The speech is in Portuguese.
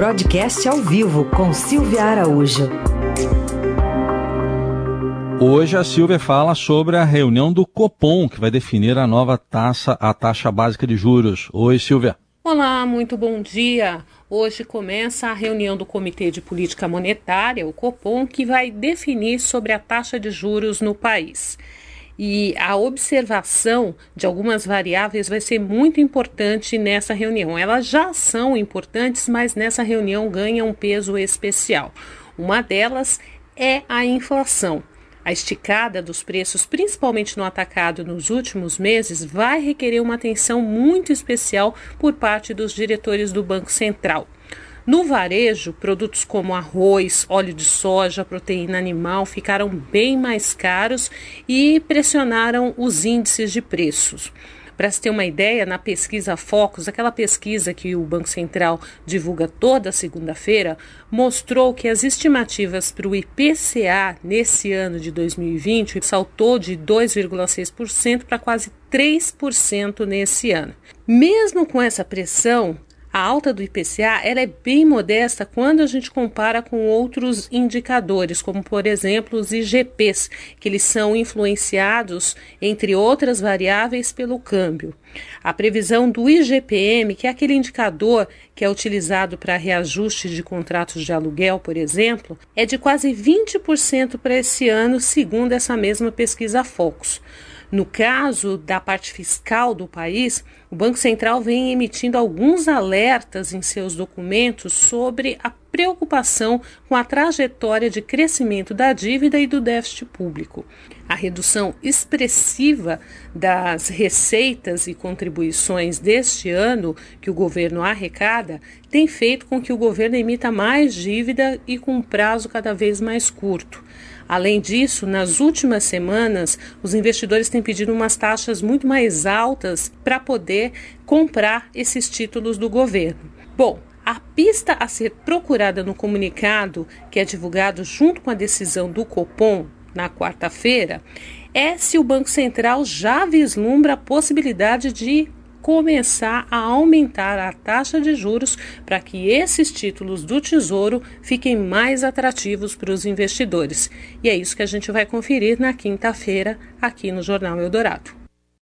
Broadcast ao vivo com Silvia Araújo. Hoje a Silvia fala sobre a reunião do Copom, que vai definir a nova taxa, a taxa básica de juros. Oi, Silvia. Olá, muito bom dia. Hoje começa a reunião do Comitê de Política Monetária, o Copom, que vai definir sobre a taxa de juros no país. E a observação de algumas variáveis vai ser muito importante nessa reunião. Elas já são importantes, mas nessa reunião ganham um peso especial. Uma delas é a inflação. A esticada dos preços, principalmente no atacado nos últimos meses, vai requerer uma atenção muito especial por parte dos diretores do Banco Central. No varejo, produtos como arroz, óleo de soja, proteína animal ficaram bem mais caros e pressionaram os índices de preços. Para se ter uma ideia, na pesquisa Focus, aquela pesquisa que o Banco Central divulga toda segunda-feira, mostrou que as estimativas para o IPCA nesse ano de 2020 saltou de 2,6% para quase 3% nesse ano. Mesmo com essa pressão, a alta do IPCA ela é bem modesta quando a gente compara com outros indicadores, como por exemplo os IGPs, que eles são influenciados, entre outras variáveis, pelo câmbio. A previsão do IGPM, que é aquele indicador que é utilizado para reajuste de contratos de aluguel, por exemplo, é de quase 20% para esse ano, segundo essa mesma pesquisa Focus. No caso da parte fiscal do país, o Banco Central vem emitindo alguns alertas em seus documentos sobre a preocupação com a trajetória de crescimento da dívida e do déficit público. A redução expressiva das receitas e contribuições deste ano que o governo arrecada tem feito com que o governo emita mais dívida e com um prazo cada vez mais curto. Além disso, nas últimas semanas, os investidores têm pedido umas taxas muito mais altas para poder comprar esses títulos do governo. Bom, a pista a ser procurada no comunicado, que é divulgado junto com a decisão do Copom na quarta-feira, é se o Banco Central já vislumbra a possibilidade de começar a aumentar a taxa de juros para que esses títulos do Tesouro fiquem mais atrativos para os investidores. E é isso que a gente vai conferir na quinta-feira aqui no Jornal Eldorado.